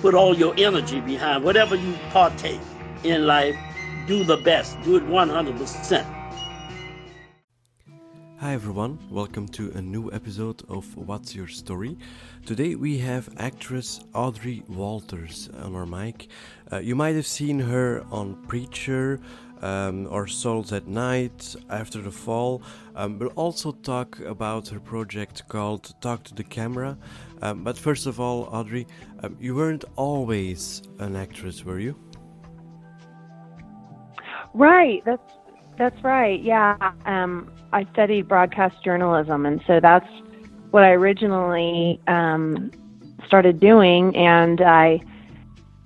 put all your energy behind whatever you partake in life, do the best, do it 100%. Hi everyone, welcome to a new episode of What's Your Story. Today we have actress Audrey Walters on our mic. Uh, you might have seen her on Preacher um, or Souls at Night, After the Fall. Um, we'll also talk about her project called Talk to the Camera. Um, but first of all, Audrey, um, you weren't always an actress, were you? Right, that's that's right. Yeah, um, I studied broadcast journalism, and so that's what I originally um, started doing. And I,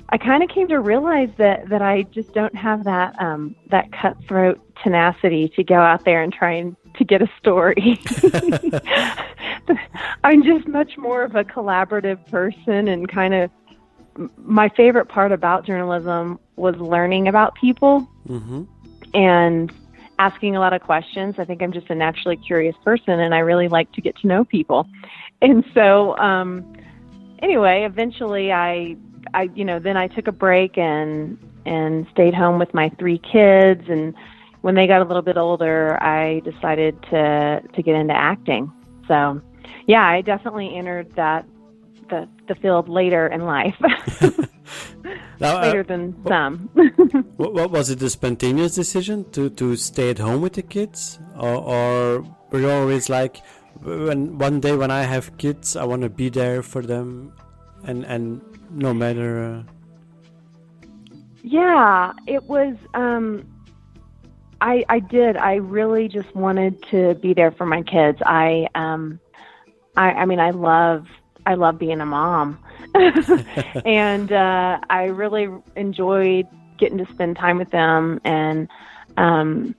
I kind of came to realize that that I just don't have that um, that cutthroat tenacity to go out there and try and to get a story. I'm just much more of a collaborative person, and kind of my favorite part about journalism was learning about people. Mm-hmm. And asking a lot of questions. I think I'm just a naturally curious person and I really like to get to know people. And so um anyway, eventually I I you know, then I took a break and and stayed home with my three kids and when they got a little bit older, I decided to to get into acting. So, yeah, I definitely entered that the the field later in life. Now, uh, later than some. what, what was it? A spontaneous decision to, to stay at home with the kids, or, or were you always like, when one day when I have kids, I want to be there for them, and and no matter. Uh... Yeah, it was. Um, I I did. I really just wanted to be there for my kids. I um, I I mean, I love I love being a mom. and uh, I really enjoyed getting to spend time with them. And um,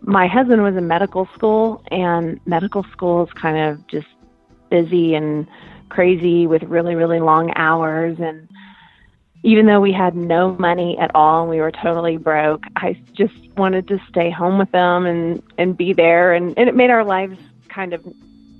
my husband was in medical school, and medical school is kind of just busy and crazy with really, really long hours. And even though we had no money at all and we were totally broke, I just wanted to stay home with them and, and be there. And, and it made our lives kind of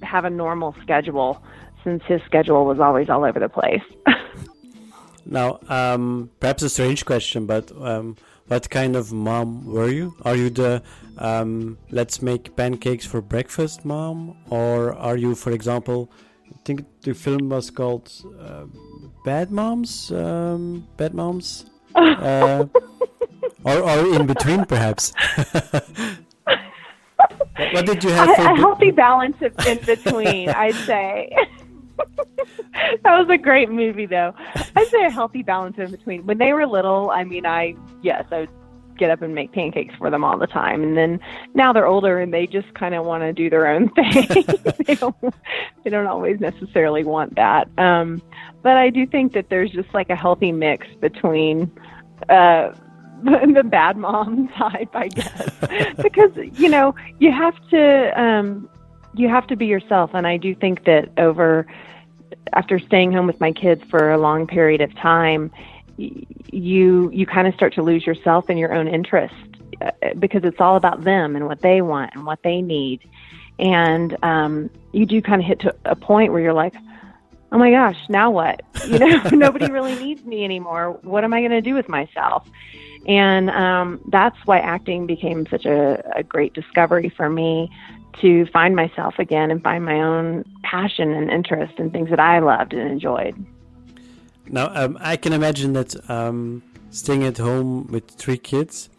have a normal schedule since his schedule was always all over the place. now, um, perhaps a strange question, but um, what kind of mom were you? Are you the um, let's make pancakes for breakfast mom, or are you, for example, I think the film was called uh, Bad Moms, um, Bad Moms, uh, or, or in between, perhaps. what did you have? A, a healthy balance of in between, I'd say. that was a great movie, though. I'd say a healthy balance in between. When they were little, I mean, I yes, I would get up and make pancakes for them all the time, and then now they're older and they just kind of want to do their own thing. they don't, they don't always necessarily want that. Um, but I do think that there's just like a healthy mix between. Uh, the bad mom type, I guess, because you know you have to um, you have to be yourself, and I do think that over after staying home with my kids for a long period of time, you you kind of start to lose yourself and your own interest uh, because it's all about them and what they want and what they need, and um, you do kind of hit to a point where you're like, oh my gosh, now what? You know, nobody really needs me anymore. What am I going to do with myself? And um, that's why acting became such a, a great discovery for me to find myself again and find my own passion and interest in things that I loved and enjoyed. Now, um, I can imagine that um, staying at home with three kids,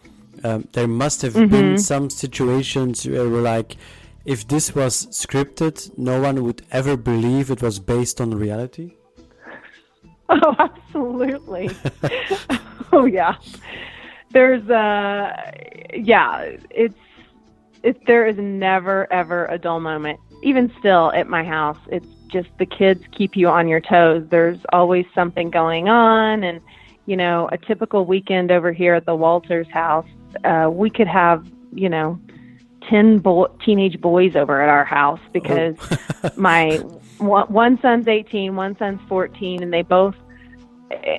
um, there must have Mhm. been some situations where we're like, if this was scripted, no one would ever believe it was based on reality. Oh, absolutely. oh, yeah. There's uh yeah, it's it there is never ever a dull moment. Even still at my house, it's just the kids keep you on your toes. There's always something going on and you know, a typical weekend over here at the Walters house, uh we could have, you know, 10 bo- teenage boys over at our house because my one, one son's 18, one son's 14, and they both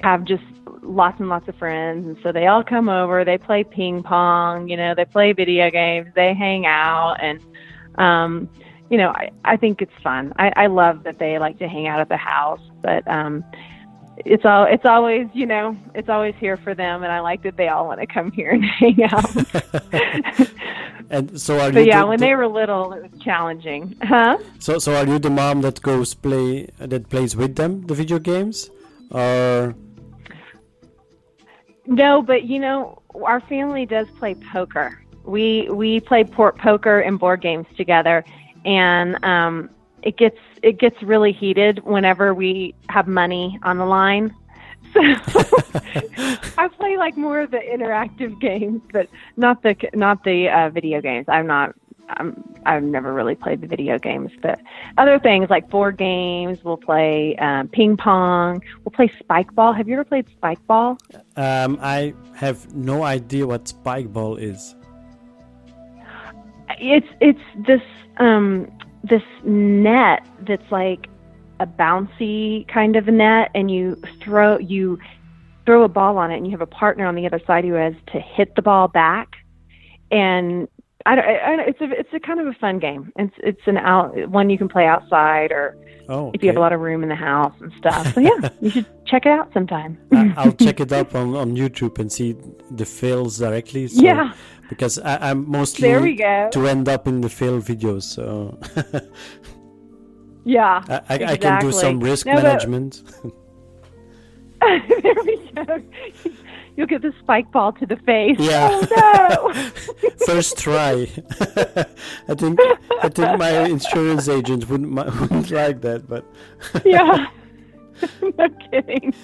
have just lots and lots of friends. And so they all come over, they play ping pong, you know, they play video games, they hang out. And, um, you know, I, I think it's fun. I, I love that they like to hang out at the house, but, um, it's all it's always you know it's always here for them and i like that they all want to come here and hang out And so are but you? yeah the, when the- they were little it was challenging huh so so are you the mom that goes play that plays with them the video games, or No, but you know, our family does play poker. We we play port poker and board games together, and um, it gets it gets really heated whenever we have money on the line. So I play like more of the interactive games, but not the not the uh, video games. I'm not. I'm, I've never really played the video games, but other things like board games. We'll play um, ping pong. We'll play spike ball. Have you ever played spike ball? um, I have no idea what spike ball is. it's it's this um this net that's like a bouncy kind of a net and you throw you throw a ball on it and you have a partner on the other side who has to hit the ball back and I, don't- I, it's a it's a kind of a fun game. It's it's an out one you can play outside or Oh, if you have a lot of room in the house and stuff. So yeah, you should check it out sometime. I'll check it up on, on YouTube and see the fails directly. So, Yeah. Because I, I'm mostly There we go. to end up in the fail videos. So Yeah, I, I, I can do some risk No, management. there we go. You'll get the spike ball to the face. Yeah. Oh no. First try. I think I think my insurance agent wouldn't wouldn't like that, but yeah. no kidding.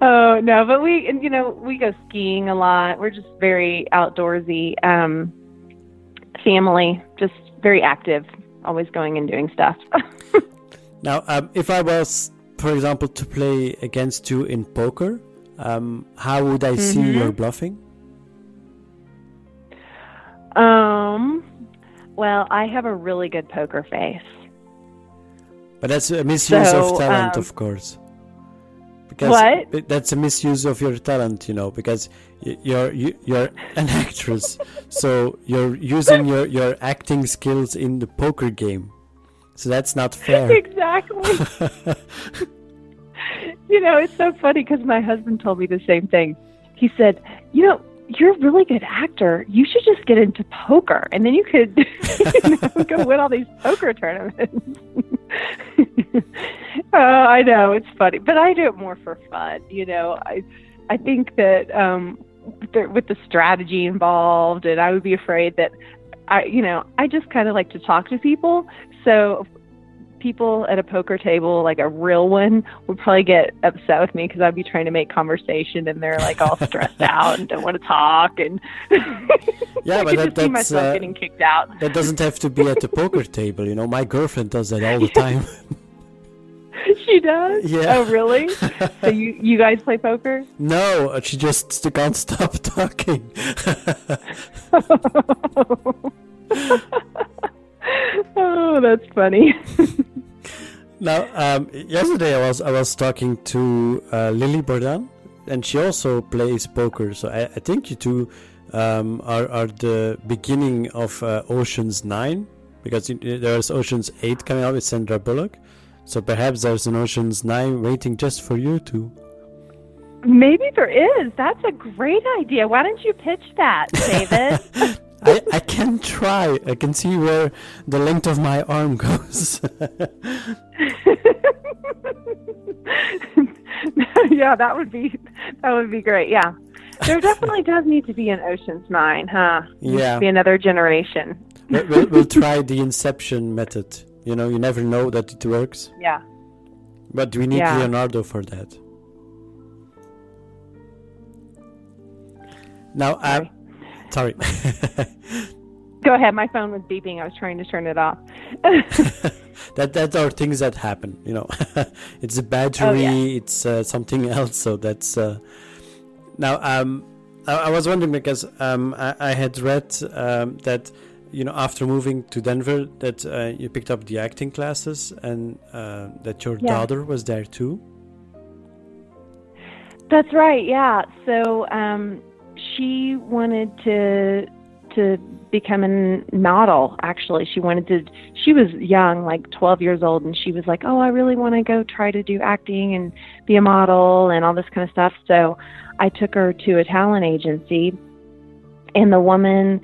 oh no, but we and, you know we go skiing a lot. We're just very outdoorsy um, family, just very active, always going and doing stuff. Now, um, if I was, for example, to play against you in poker, um, how would I see Mhm. your bluffing? um, well, I have a really good poker face. But that's a misuse of talent, um, of course. Because What? that's a misuse of your talent, you know, because you're you, you're an actress, so you're using your your acting skills in the poker game. So that's not fair. exactly. you know, it's so funny because my husband told me the same thing. He said, "You know, you're a really good actor. You should just get into poker, and then you could you know, go win all these poker tournaments." uh, I know it's funny, but I do it more for fun. You know, I I think that um, with the strategy involved, and I would be afraid that I, you know, I just kind of like to talk to people. So people at a poker table, like a real one, would probably get upset with me because I'd be trying to make conversation and they're like all stressed out and don't want to talk. And Yeah, I but that, that's myself uh, getting kicked out. that doesn't have to be at the poker table. You know, my girlfriend does that all the time. she does. Yeah. Oh, really? so you you guys play poker? no, uh, she just can't stop talking. oh, that's funny. Now, um, yesterday I was I was talking to uh, Lily Bordan, and she also plays poker. So I, I think you two um, are are the beginning of uh, Ocean's Nine, because there's Ocean's Eight coming out with Sandra Bullock. So perhaps there's an Ocean's Nine waiting just for you two. Maybe there is. That's a great idea. Why don't you pitch that, David? I, I can try. I can see where the length of my arm goes. yeah, that would be that would be great. Yeah, there definitely does need to be an Ocean's Nine, huh? Yeah. be another generation. we'll, we'll, we'll try the Inception method. You know, you never know that it works, Yeah. but we need Yeah. Leonardo for that. Now, uh, sorry. Go ahead. My phone was beeping. I was trying to turn it off. that that are things that happen. You know, it's a battery, Oh, it's uh, something else. So that's uh, now. Um, I, I was wondering because um, I, I had read um, that you know after moving to Denver that uh, you picked up the acting classes and uh, that your Yeah. daughter was there too. That's right. Yeah. So um, she wanted to to become a model. Actually, she wanted to. She was young, like 12 years old, and she was like, "Oh, I really want to go try to do acting and be a model and all this kind of stuff." So I took her to a talent agency, and the woman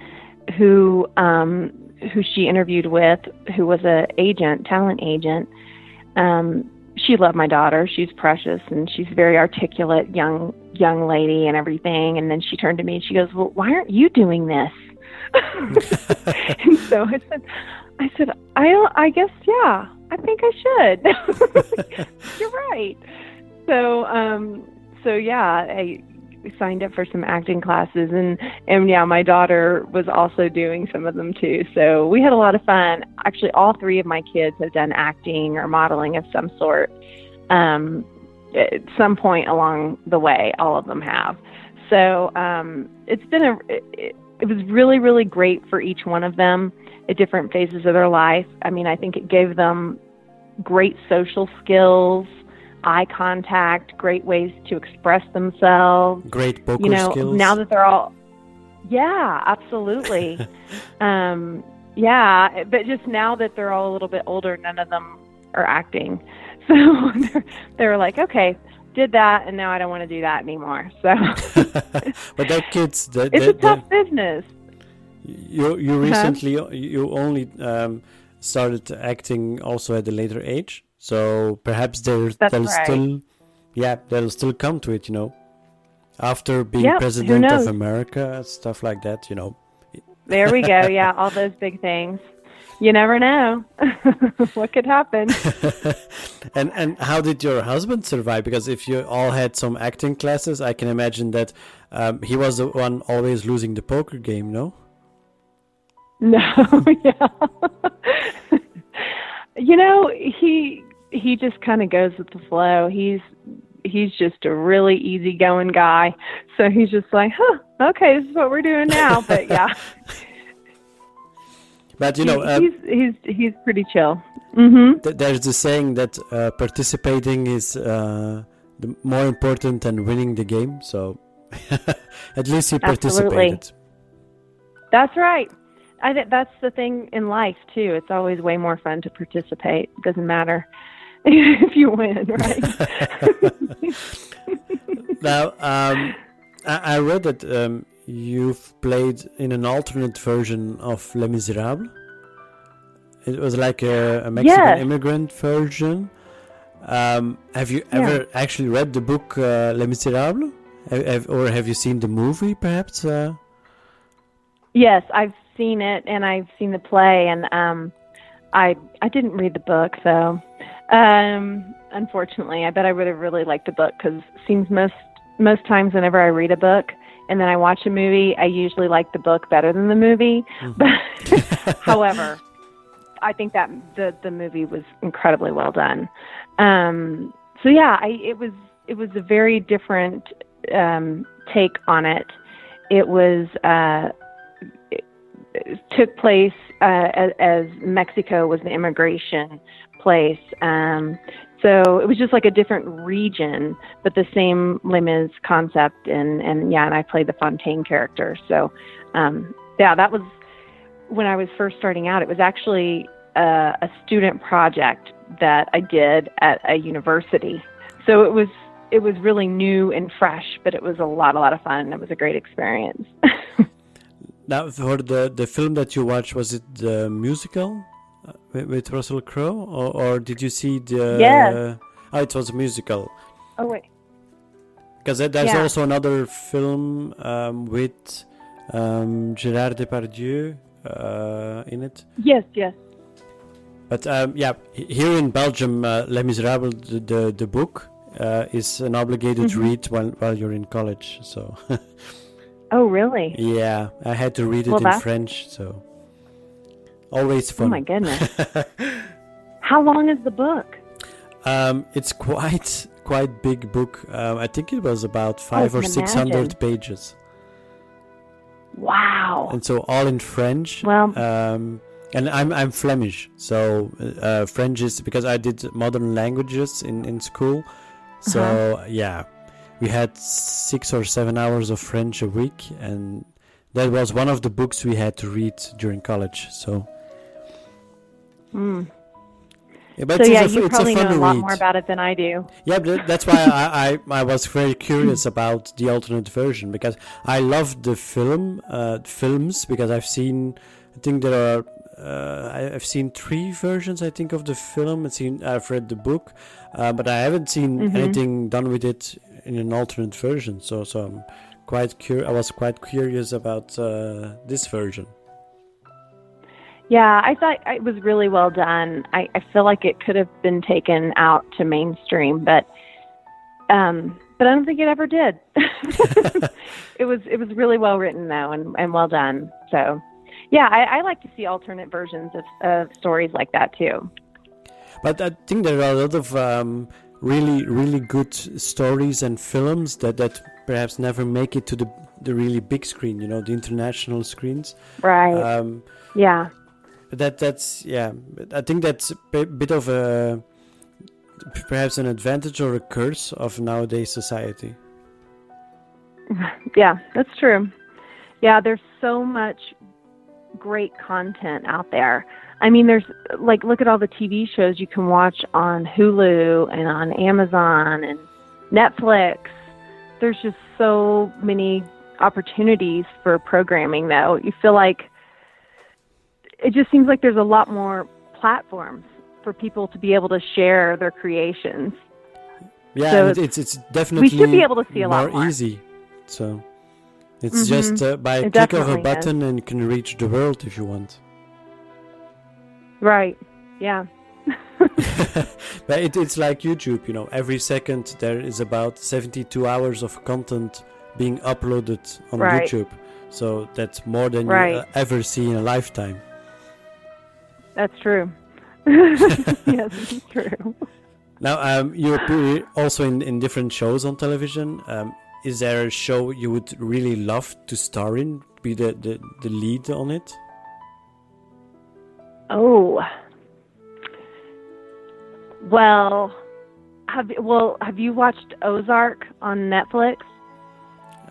who um, who she interviewed with, who was a agent, talent agent. Um, she loved my daughter. She's precious and she's a very articulate young young lady and everything. And then she turned to me and she goes, "Well, why aren't you doing this?" and so I said, "I said I don't. I guess yeah. I think I should. You're right." So um, so yeah, I signed up for some acting classes and and yeah, my daughter was also doing some of them too. So we had a lot of fun. Actually, all three of my kids have done acting or modeling of some sort. Um, at some point along the way, all of them have. So um, it's been a. It, it was really, really great for each one of them at different phases of their life. I mean, I think it gave them great social skills, eye contact, great ways to express themselves Great poker you know skills. now that they're all yeah absolutely um yeah but just now that they're all a little bit older none of them are acting so they're, they're like okay did that and now i don't want to do that anymore so but they're kids. They, it's a tough business You you Uh-huh. recently you only um, started acting also at a later age, so perhaps there That's they'll right. still yeah they'll still come to it, you know, after being Yep, president of? America, stuff like that, you know. there we go yeah all those big things you never know what could happen and and how did your husband survive? Because if you all had some acting classes, I can imagine that um, he was the one always losing the poker game. No. No, yeah. you know, he he just kind of goes with the flow. He's he's just a really easygoing guy. So he's just like, "Huh, okay, this is what we're doing now." But yeah. But you know, uh, he's he's he's pretty chill. Mhm. th- there's the saying that uh, participating is uh, the more important than winning the game. So at least he Absolutely. participated. That's right. I think that's the thing in life too. It's always way more fun to participate. It Doesn't matter if you win, right? Now, um, I, I read that um, you've played in an alternate version of Les Miserables. It was like a, a Mexican Yes. immigrant version. Um, have you Yeah. ever actually read the book uh, Les Miserables? Have, have, or have you seen the movie, perhaps? Uh, Yes, I've seen it and I've seen the play and um I I didn't read the book though. Um unfortunately, I bet I would have really liked the book cuz seems most most times whenever I read a book and then I watch a movie, I usually like the book better than the movie. But however, I think that the the movie was incredibly well done. Um so yeah, I it was it was a very different um take on it. It was uh took place uh, as, as Mexico was the immigration place. Um, so it was just like a different region, but the same Les Mis concept. And, and yeah, and I played the Fantine character. So um, yeah, that was when I was first starting out. It was actually uh, a student project that I did at a university. So it was it was really new and fresh, but it was a lot, a lot of fun. It was a great experience. now, for the, the film that you watched, was it the musical with, with Russell Crowe? Or, or did you see the. Yes. oh, it was a musical. Oh wait. because there's Yeah. also another film um, with um, Gerard Depardieu uh, in it. Yes, yes. But um, yeah, here in Belgium, uh, Les Miserables, the the, the book uh, is an obligated Mhm. read while while you're in college. So Oh, really? yeah, I had to read it Well, in French. So always fun. Oh my goodness. How long is the book? Um, it's quite quite big book. Um, I think it was about I five or six hundred pages, Wow. and so all in French. Well- um, and I'm I'm Flemish, so uh, French is because I did modern languages in in school. So Uh-huh. yeah, we had six or seven hours of French a week, and that was one of the books we had to read during college. So. Mm. Yeah, but so it's yeah, a you probably know a lot read. more about it than I do. Yeah, but that's why I, I, I was very curious about the alternate version because I love the film uh, films because I've seen I think there are uh, I've seen three versions I think of the film. I've seen I've read the book, uh, but I haven't seen Mhm. anything done with it in an alternate version. So so I'm quite cur- I was quite curious about uh, this version. Yeah, I thought it was really well done. I, I feel like it could have been taken out to mainstream, but um, but I don't think it ever did. it was it was really well written though, and, and well done. So yeah, I, I like to see alternate versions of, of stories like that too. But I think there are a lot of um, really, really good stories and films that, that perhaps never make it to the the really big screen. You know, the international screens. Right. Um, yeah. But that that's yeah. I think that's a bit of a perhaps an advantage or a curse of nowadays society. Yeah, that's true. Yeah, there's so much great content out there. I mean, there's like, look at all the TV shows you can watch on Hulu and on Amazon and Netflix. There's just so many opportunities for programming, though. You feel like it just seems like there's a lot more platforms for people to be able to share their creations. Yeah, So it's it's definitely should be able to see a lot more. easy. So it's Mhm. just uh, by a It click of a definitely is. button and you can reach the world if you want. Right. Yeah. But it, it's like YouTube, you know, every second there is about 72 hours of content being uploaded on Right. YouTube. So that's more than Right. you uh, ever see in a lifetime. That's true. yes, it's true. Now, um, you appear also in, in different shows on television. Um, is there a show you would really love to star in, be the, the, the lead on it? Oh. Well, have well have you watched Ozark on Netflix?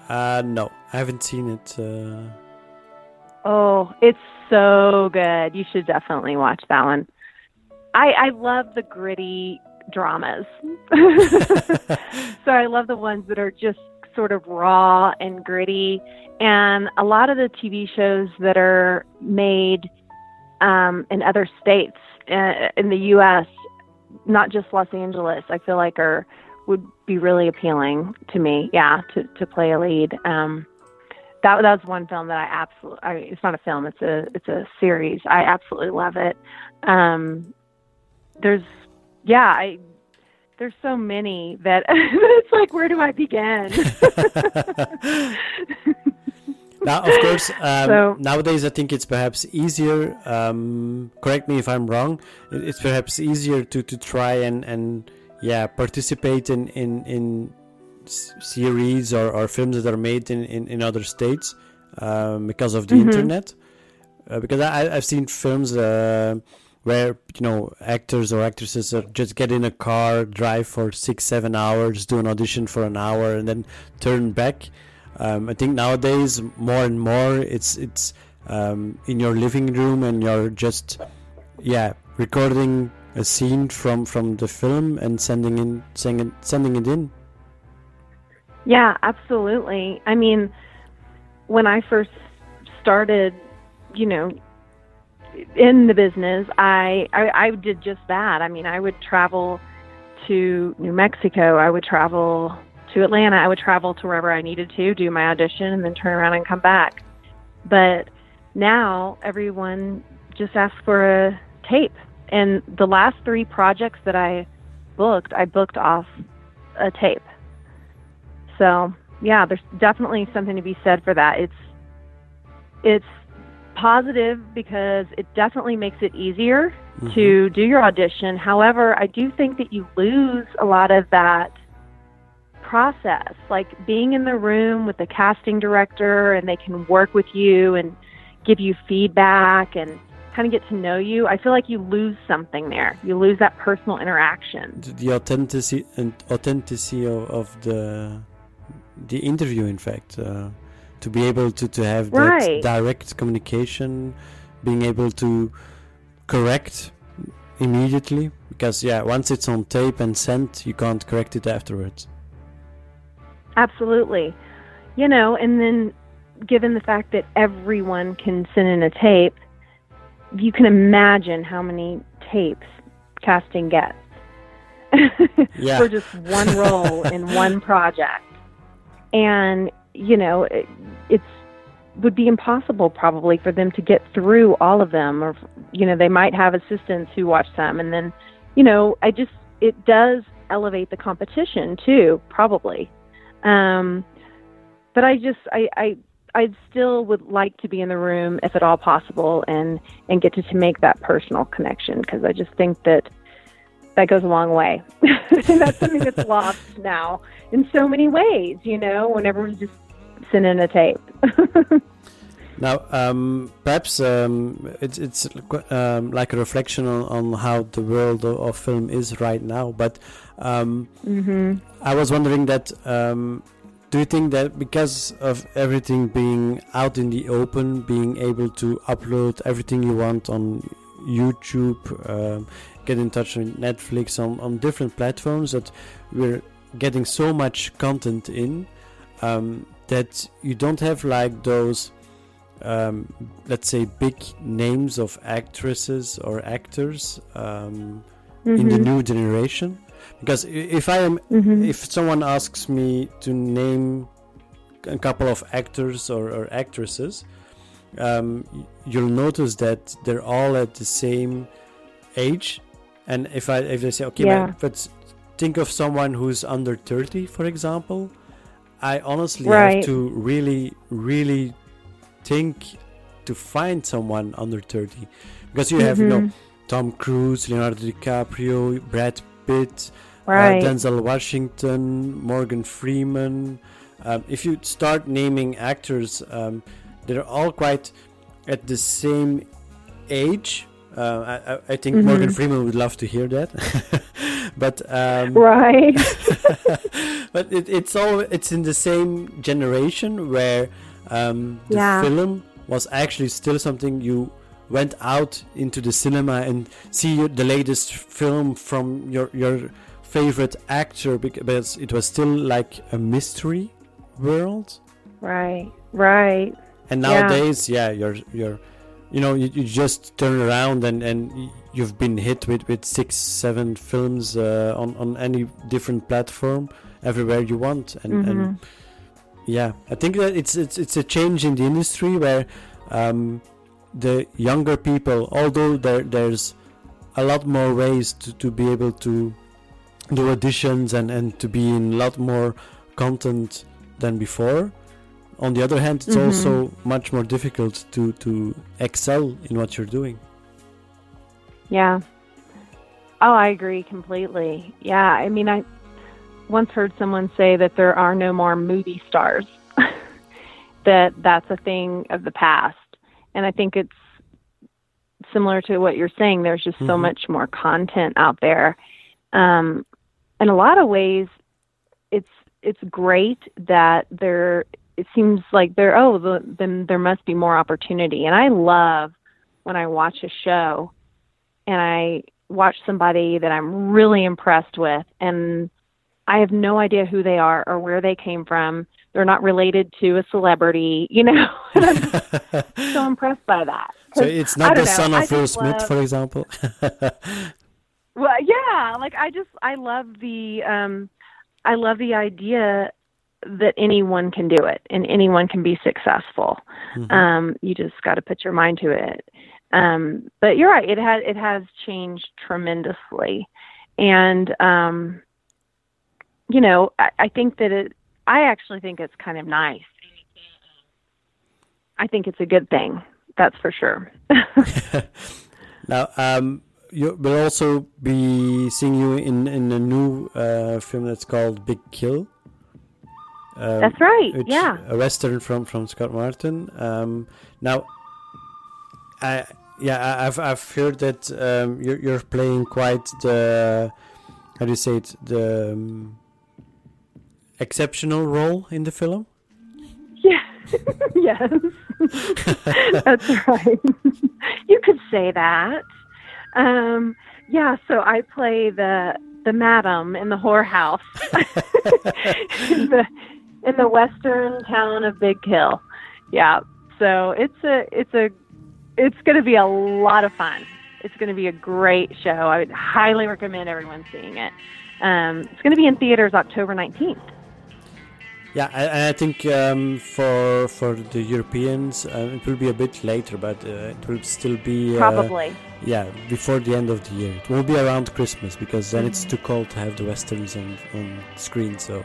Uh, no, I haven't seen it. Uh, Oh, it's so good. You should definitely watch that one. I I love the gritty dramas. so I love the ones that are just sort of raw and gritty and a lot of the TV shows that are made um, in other states uh, in the US, not just Los Angeles, I feel like are would be really appealing to me. Yeah, to to play a lead. Um that that was one film that I absolutely. I, it's not a film. It's a it's a series. I absolutely love it. Um, there's yeah. I there's so many that it's like where do I begin? now, of course, um, So- nowadays I think it's perhaps easier. Um, correct me if I'm wrong. It's perhaps easier to, to try and, and yeah participate in in, in series or, or films that are made in, in, in other states um, because of the Mhm. internet. Uh, because I, I've seen films uh, where you know actors or actresses are just get in a car, drive for six seven hours, do an audition for an hour, and then turn back. Um, I think nowadays more and more it's it's um, in your living room and you're just yeah recording a scene from from the film and sending in sending sending it in. Yeah, absolutely. I mean, when I first started, you know, in the business, I, I I did just that. I mean, I would travel to New Mexico. I would travel to Atlanta, I would travel to wherever I needed to, do my audition, and then turn around and come back. But now everyone just asks for a tape. And the last three projects that I booked, I booked off a tape. So yeah, there's definitely something to be said for that. It's it's positive because it definitely makes it easier mm-hmm. to do your audition. However, I do think that you lose a lot of that process, like being in the room with the casting director and they can work with you and give you feedback and kind of get to know you. I feel like you lose something there. You lose that personal interaction. The authenticity and authenticity of, of the the interview, in fact. Uh to be able to, to have right. that direct communication, being able to correct immediately because yeah once it's on tape and sent you can't correct it afterwards absolutely you know and then given the fact that everyone can send in a tape you can imagine how many tapes casting gets yeah. for just one role in one project and you know, it, it's would be impossible probably for them to get through all of them or you know they might have assistants who watch them. And then you know i just it does elevate the competition too probably. Um but i just i i i still would like to be in the room if at all possible and and get to, to make that personal connection because i just think that that goes a long way and that's something that's lost now in so many ways you know when everyone's just in a tape. now, um, perhaps um, it's it's um, like a reflection on, on how the world of, of film is right now. But um, mm-hmm. I was wondering that. Um, do you think that because of everything being out in the open, being able to upload everything you want on YouTube, um, get in touch with Netflix on, on different platforms, that we're getting so much content in, um, that you don't have like those um, let's say big names of actresses or actors um, mm-hmm. in the mm-hmm. new generation because if i am mm-hmm. if someone asks me to name a couple of actors or, or actresses um, you'll notice that they're all at the same age and if i if i say okay yeah. but think of someone who's under 30 for example I honestly right. have to really, really think to find someone under 30 because you mm-hmm. have, you know, mm-hmm. Tom Cruise, Leonardo DiCaprio, Brad Pitt, uh, right. uh, Denzel Washington, Morgan Freeman. Um, if you start naming actors, um, they're all quite at the same age. Uh, I, I, think mm-hmm. Morgan Freeman would love to hear that. but um, right. but it, it's all it's in the same generation where um, the yeah. film was actually still something you went out into the cinema and see the latest film from your your favorite actor because it was still like a mystery world. Right. Right. And nowadays, yeah, yeah you're you're you know you, you just turn around and and you've been hit with with six seven films uh, on on any different platform everywhere you want and, mm-hmm. and yeah i think that it's it's it's a change in the industry where um, the younger people although there there's a lot more ways to, to be able to do auditions and and to be in a lot more content than before on the other hand it's mm-hmm. also much more difficult to to excel in what you're doing. Yeah. Oh i agree completely. Yeah i mean i once heard someone say that there are no more movie stars that that's a thing of the past. And i think it's similar to what you're saying there's just mm-hmm. so much more content out there. Um, in a lot of ways it's it's great that there it seems like there oh the, then there must be more opportunity. And i love when i watch a show and i watch somebody that i'm really impressed with and i have no idea who they are or where they came from. They're not related to a celebrity you know? I'm so impressed by that. So it's not the know, son of will smith love, for example. Well yeah like i just i love the um I love the idea that anyone can do it and anyone can be successful. Mhm. Um, you just got to put your mind to it. Um, but you're right; it has it has changed tremendously, and um, you know, I, I think that it. I actually think it's kind of nice. I think it's a good thing. That's for sure. Now, um, you will also be seeing you in in a new uh, film that's called Big Kill. Um, That's right, yeah. a western from from Scott Martin. Um, now, I yeah, I- I've I've heard that um, you're you're playing quite the how do you say it the um, exceptional role in the film. Yeah. yes. That's right. you could say that. Um, yeah, so I play the the madam in the whorehouse in the in the western town of Big Kill. Yeah. So it's a it's a it's going to be a lot of fun. It's going to be a great show. I would highly recommend everyone seeing it. Um, it's going to be in theaters October 19th. Yeah, I, I think um, for for the Europeans uh, it will be a bit later, but uh, it will still be uh, Probably. Yeah, before the end of the year. It won't be around Christmas because then it's too cold to have the westerns on on screen. So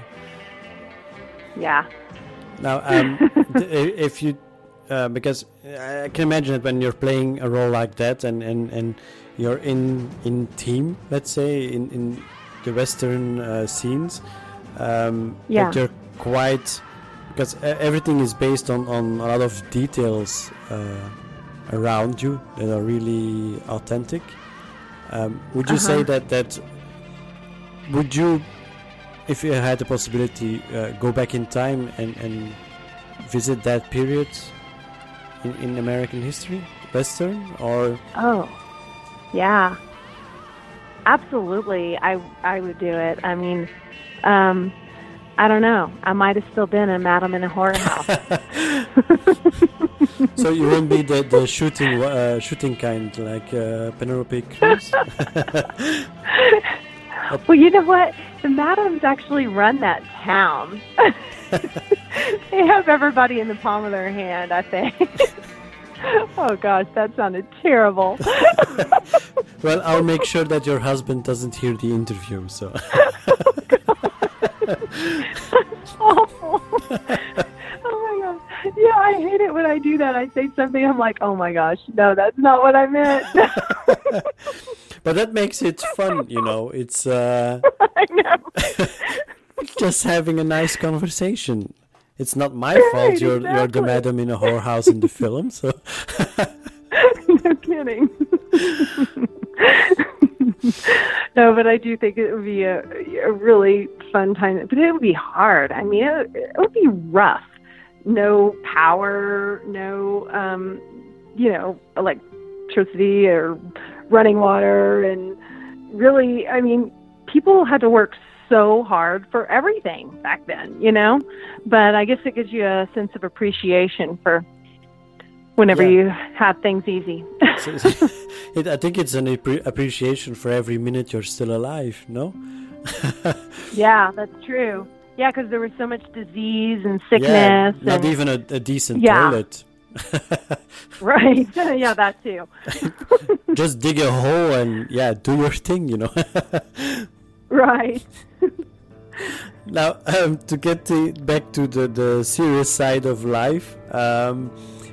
Yeah. now, um, if you uh, because I can imagine that when you're playing a role like that and and and you're in in team, let's say in in the western uh, scenes, um, Yeah. that you're quite because everything is based on on a lot of details uh, around you that are really authentic. Um, would you say Uh-huh. that that would you, if you had the possibility, uh, go back in time and and visit that period in, in American history, Western, or Oh, yeah, absolutely. I I would do it. I mean, um, I don't know. I might have still been a madam in a whorehouse. so you won't be the the shooting uh, shooting kind like uh, Penelope Cruz. well, you know what? The madams actually run that town. they have everybody in the palm of their hand. I think. oh gosh, that sounded terrible. well, I'll make sure that your husband doesn't hear the interview. So. Oh, awful. oh my gosh. Yeah, I hate it when I do that. I say something, I'm like, oh my gosh, no, that's not what I meant. But that makes it fun, you know. It's uh, I know. just having a nice conversation. It's not my Right, fault. You're you're the madam in a whorehouse in the film, so. no kidding. no, but I do think it would be a, a really fun time. But it would be hard. I mean, it, it would be rough. No power, no, um, you know, electricity or running water. And really, I mean, people had to work so hard for everything back then, you know? But I guess it gives you a sense of appreciation for whenever Yeah. you have things easy. So- it, I think it's an appre- appreciation for every minute you're still alive. No. Yeah, that's true. Yeah, because there was so much disease and sickness. yeah, not and, even a, a decent Yeah. toilet. Right. yeah, that too. Just dig a hole and yeah, do your thing. You know. Right. Now, um, to get to, back to the, the serious side of life, um,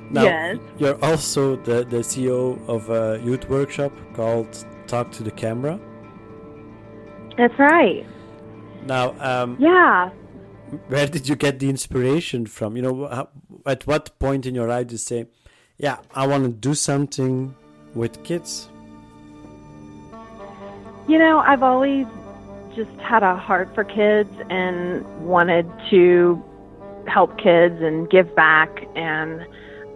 now Yes. you're also the, the CEO of a youth workshop called Talk to the Camera. That's right. Now, um, Yeah. where did you get the inspiration from? You know, how, at what point in your life did you say, "Yeah, I want to do something with kids"? You know, I've always just had a heart for kids and wanted to help kids and give back and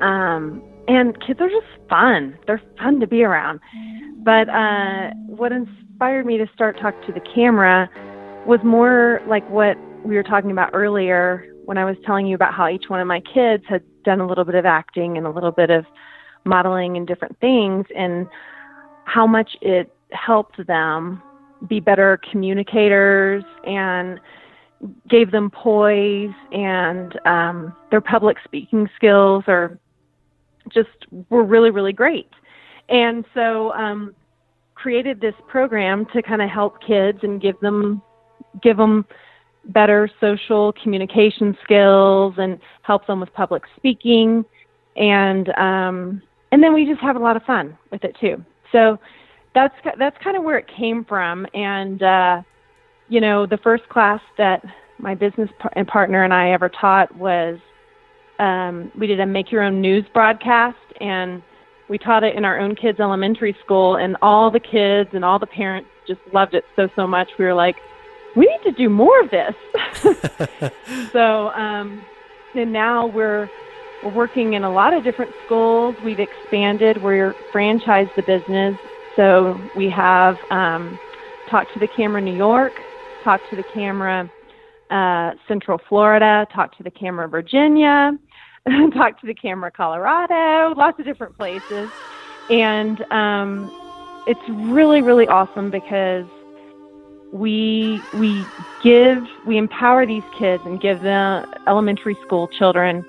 um and kids are just fun. They're fun to be around. But uh what inspired me to start talk to the camera was more like what we were talking about earlier when I was telling you about how each one of my kids had done a little bit of acting and a little bit of modeling and different things and how much it helped them be better communicators and gave them poise and um, their public speaking skills are just were really really great. And so um, created this program to kind of help kids and give them give them better social communication skills and help them with public speaking. And um, and then we just have a lot of fun with it too. So that's that's kind of where it came from. And uh, you know the first class that my business par- partner and I ever taught was um, we did a make your own news broadcast and we taught it in our own kids elementary school and all the kids and all the parents just loved it so so much. We were like we need to do more of this. So um, and now we're we're working in a lot of different schools. We've expanded. We're franchised the business. So we have um, talk to the camera new york talked to the camera uh, Central Florida, talked to the camera Virginia, talked to the camera Colorado, lots of different places. And um, it's really, really awesome because we we give we empower these kids and give the elementary school children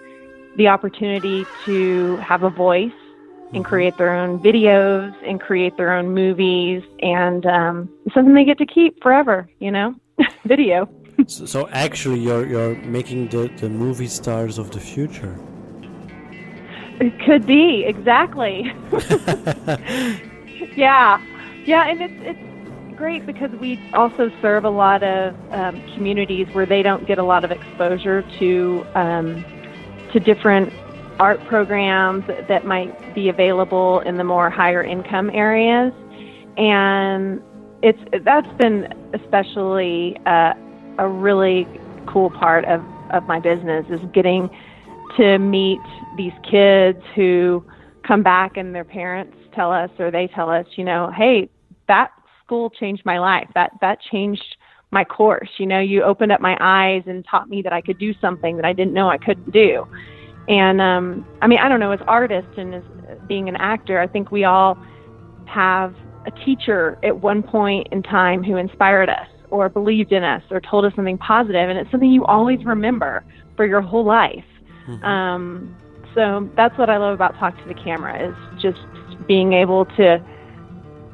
the opportunity to have a voice and create their own videos and create their own movies and um, something they get to keep forever you know video so, so actually, you're you're making the the movie stars of the future. It could be exactly. yeah, yeah, and it's it's great because we also serve a lot of um, communities where they don't get a lot of exposure to um, to different art programs that might be available in the more higher income areas, and it's that's been especially uh, a really cool part of of my business is getting to meet these kids who come back and their parents tell us or they tell us, you know, hey, that school changed my life. That that changed my course. You know, you opened up my eyes and taught me that I could do something that I didn't know I couldn't do. And um I mean, I don't know, as artists and as being an actor, I think we all have a teacher at one point in time who inspired us or believed in us or told us something positive and it's something you always remember for your whole life. Mm-hmm. Um so that's what I love about Talk to the Camera is just being able to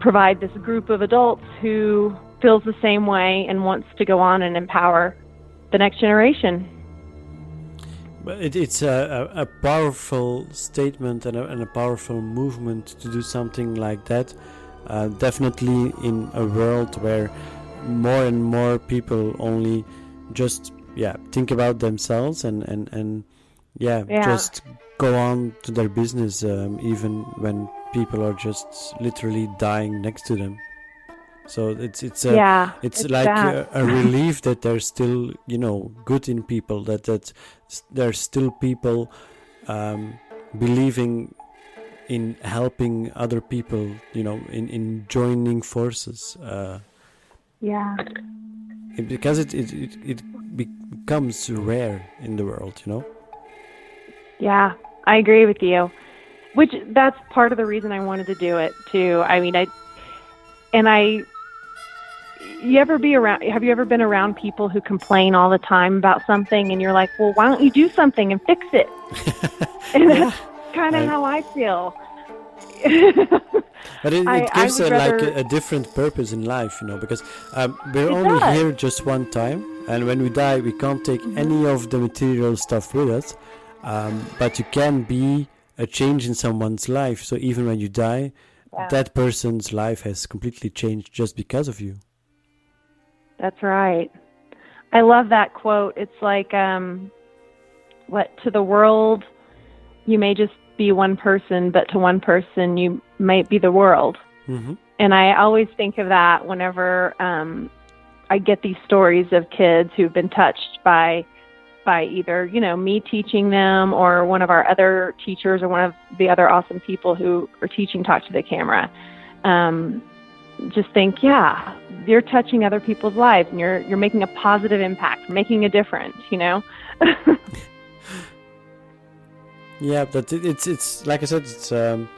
provide this group of adults who feels the same way and wants to go on and empower the next generation. It, it's a, a, powerful statement and a, and a, powerful movement to do something like that. Uh, definitely in a world where more and more people only just yeah think about themselves and and and yeah, yeah. just go on to their business um, even when people are just literally dying next to them. So it's it's a, yeah, it's, it's like a, a, relief that there's still you know good in people that that there's still people um, believing in helping other people you know in in joining forces uh, yeah. it, because it, it it it becomes rare in the world you know? Yeah, I agree with you. Which that's part of the reason I wanted to do it too. I mean, I and I you ever be around have you ever been around people who complain all the time about something and you're like, "Well, why don't you do something and fix it?" and that's kind of how I feel. but it, it gives a, rather... like a, a, different purpose in life, you know, because um, we're it only does. here just one time, and when we die, we can't take mm-hmm. any of the material stuff with us um, but you can be a change in someone's life. So even when you die, yeah. that person's life has completely changed just because of you. That's right. I love that quote. It's like, um, what to the world, you may just be one person, but to one person, you might be the world. Mm-hmm. And I always think of that whenever um, I get these stories of kids who've been touched by by either you know me teaching them or one of our other teachers or one of the other awesome people who are teaching talk to the camera. Um, just think yeah you're touching other people's lives and you're you're making a positive impact making a difference you know? Yeah but it's it's like i said it's um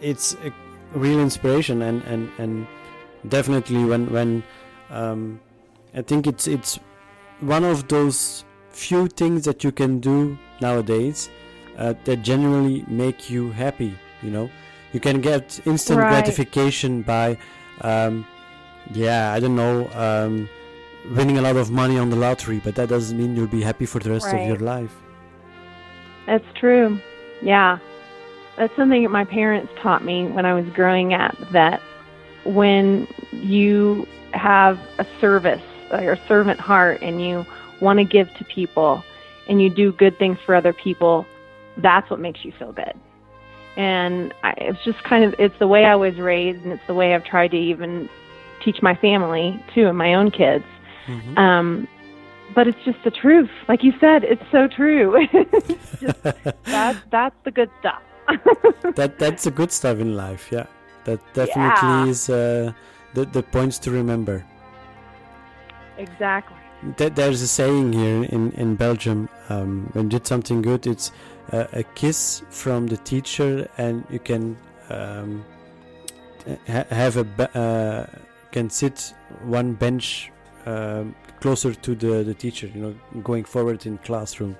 it's a real inspiration and and and definitely when when um i think it's it's one of those few things that you can do nowadays uh, that generally make you happy. You know, you can get instant Right. gratification by, um, yeah, I don't know, um, winning a lot of money on the lottery, but that doesn't mean you'll be happy for the rest of your life. That's true. Yeah. That's something that my parents taught me when I was growing up that when you have a service or a servant heart and you want to give to people and you do good things for other people, that's what makes you feel good. And I, it's just kind of it's the way I was raised and it's the way I've tried to even teach my family too and my own kids. Mhm. Um, but it's just the truth. Like you said, it's so true. It's just, that's that's the good stuff. that that's the good stuff in life. Yeah, that definitely Yeah. is uh, the the points to remember. exactly. Th- there's a saying here in in Belgium. Um, when you did something good, it's uh, a kiss from the teacher, and you can um, ha- have a be- uh, can sit one bench um, closer to the the teacher. You know, going forward in classroom,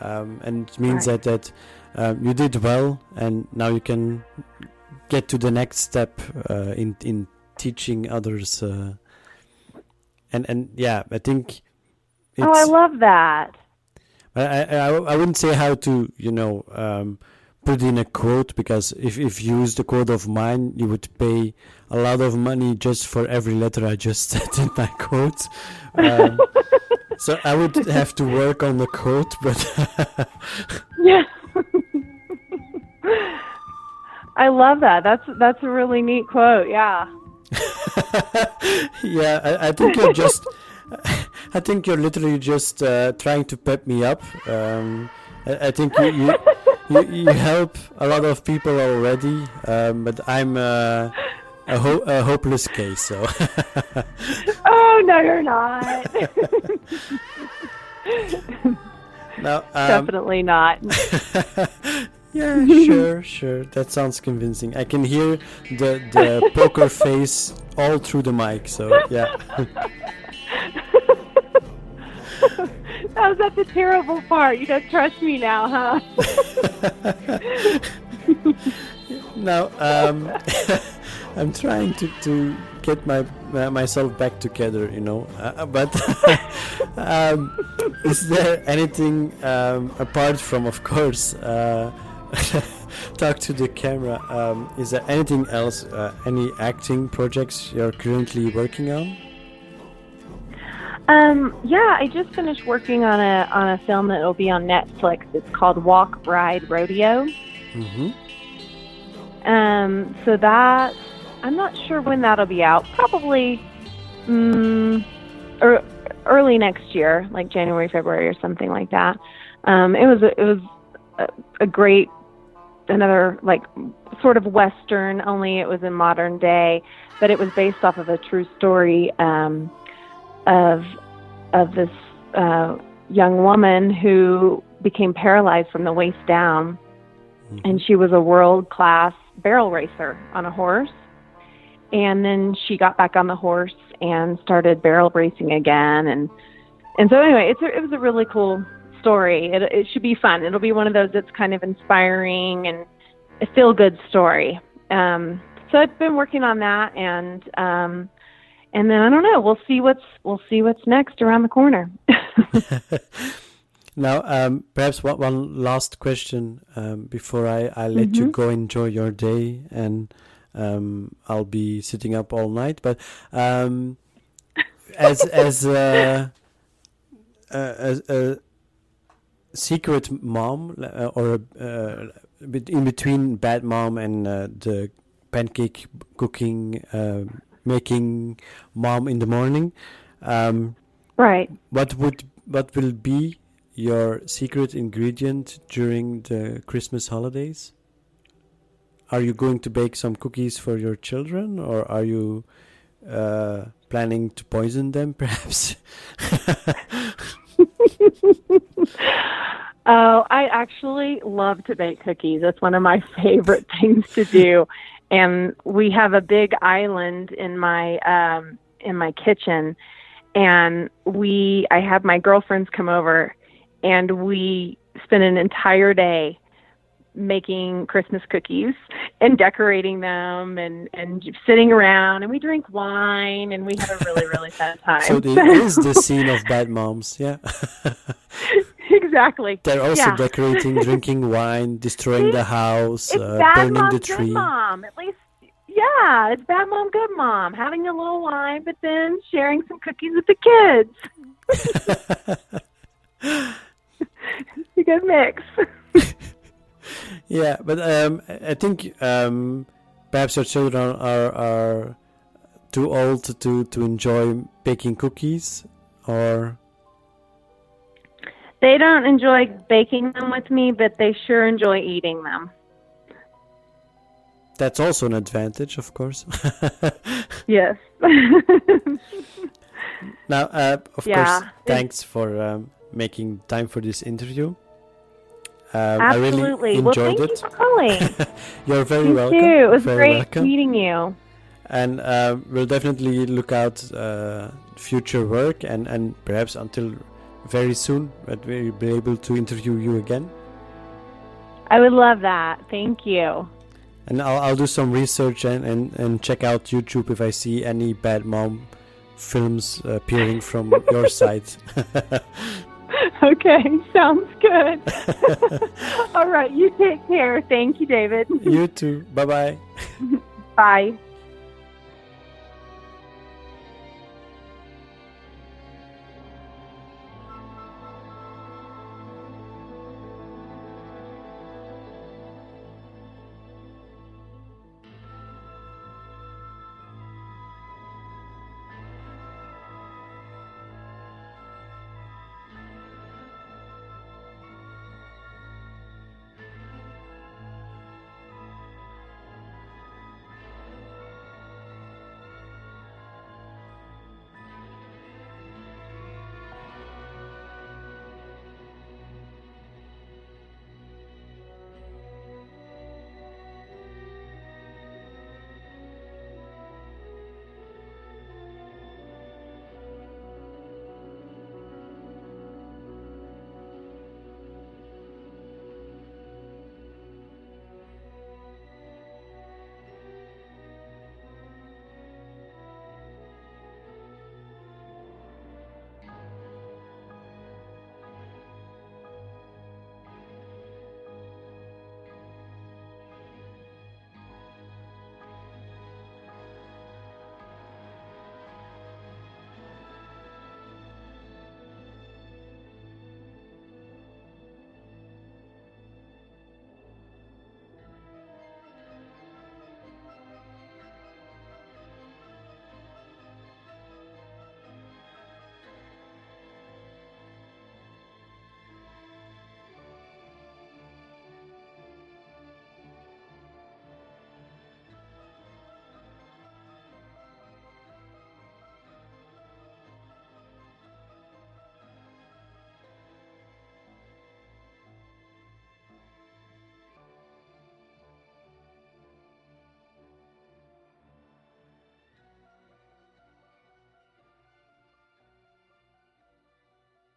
um, and it means Right. that that um, you did well, and now you can get to the next step uh, in in teaching others. Uh, and and yeah, I think. Oh, I love that. I, I, I I wouldn't say how to, you know, um, put in a quote because if, if you use the quote of mine, you would pay a lot of money just for every letter I just said in my quote. Um, so I would have to work on the quote, but Yeah. I love that. That's that's a really neat quote. Yeah. yeah, I, I think you're just, I think you're literally just uh, trying to pep me up. Um, I, I think you, you, you, you help a lot of people already, um, but I'm uh, a, ho- a hopeless case. So Oh no, you're not. now, um, Definitely not. Yeah, sure, sure. That sounds convincing. I can hear the the poker face all through the mic. So yeah. oh, that's a terrible part. You don't trust me now, huh? now um, I'm trying to, to get my uh, myself back together, you know. Uh, but um, is there anything um, apart from, of course, uh, talk to the camera? Um, is there anything else? Uh, any acting projects you're currently working on? Um, yeah, I just finished working on a on a film that will be on Netflix. It's called Walk Ride Rodeo. Mm-hmm. Um, so that I'm not sure when that'll be out. Probably, or early next year, like January, February, or something like that. Um, it was it was a, a great another like sort of western, only it was in modern day, but it was based off of a true story um, of of this uh, young woman who became paralyzed from the waist down and she was a world class barrel racer on a horse. And then she got back on the horse and started barrel racing again. And and so anyway, it's a, it was a really cool story. It it should be fun. It'll be one of those that's kind of inspiring and a feel good story. Um, so I've been working on that, and um, and then I don't know. We'll see what's we'll see what's next around the corner. Now, um, perhaps one, one last question um, before I, I let you Mhm. go enjoy your day, and um, I'll be sitting up all night. But um, as as uh, a, a, a secret mom uh, or a, uh, in between bad mom and uh, the pancake cooking uh, making mom in the morning, um, right. what would what will be your secret ingredient during the Christmas holidays? Are you going to bake some cookies for your children, or are you uh, planning to poison them, perhaps? Oh, I actually love to bake cookies. That's one of my favorite things to do. And we have a big island in my um in my kitchen and we I have my girlfriends come over and we spend an entire day making Christmas cookies and decorating them and and sitting around and we drink wine and we have a really really fun time. So there is the scene of bad moms, yeah. exactly. They're also yeah. decorating, drinking wine, destroying the house, It's uh, bad burning mom, the good tree. mom. At least, yeah, it's bad mom, good mom. Having a little wine, but then sharing some cookies with the kids. it's a good mix. Yeah, but um, I think um, perhaps your children are are too old to to enjoy baking cookies, or They don't enjoy baking them with me, but they sure enjoy eating them. that's also an advantage, of course. Yes. now, uh, of Yeah. course, thanks for um, making time for this interview. Um, I really Absolutely. Well, enjoyed thank it. you for calling. You're very Me welcome. too. It was very great welcome. meeting you. and uh, we'll definitely look out uh, future work and, and perhaps until very soon that we'll be able to interview you again I would love that. Thank you. and I'll, I'll do some research and, and, and check out YouTube if I see any bad mom films appearing from your site Okay, sounds good. All right, you take care. Thank you, David. you too bye bye Bye.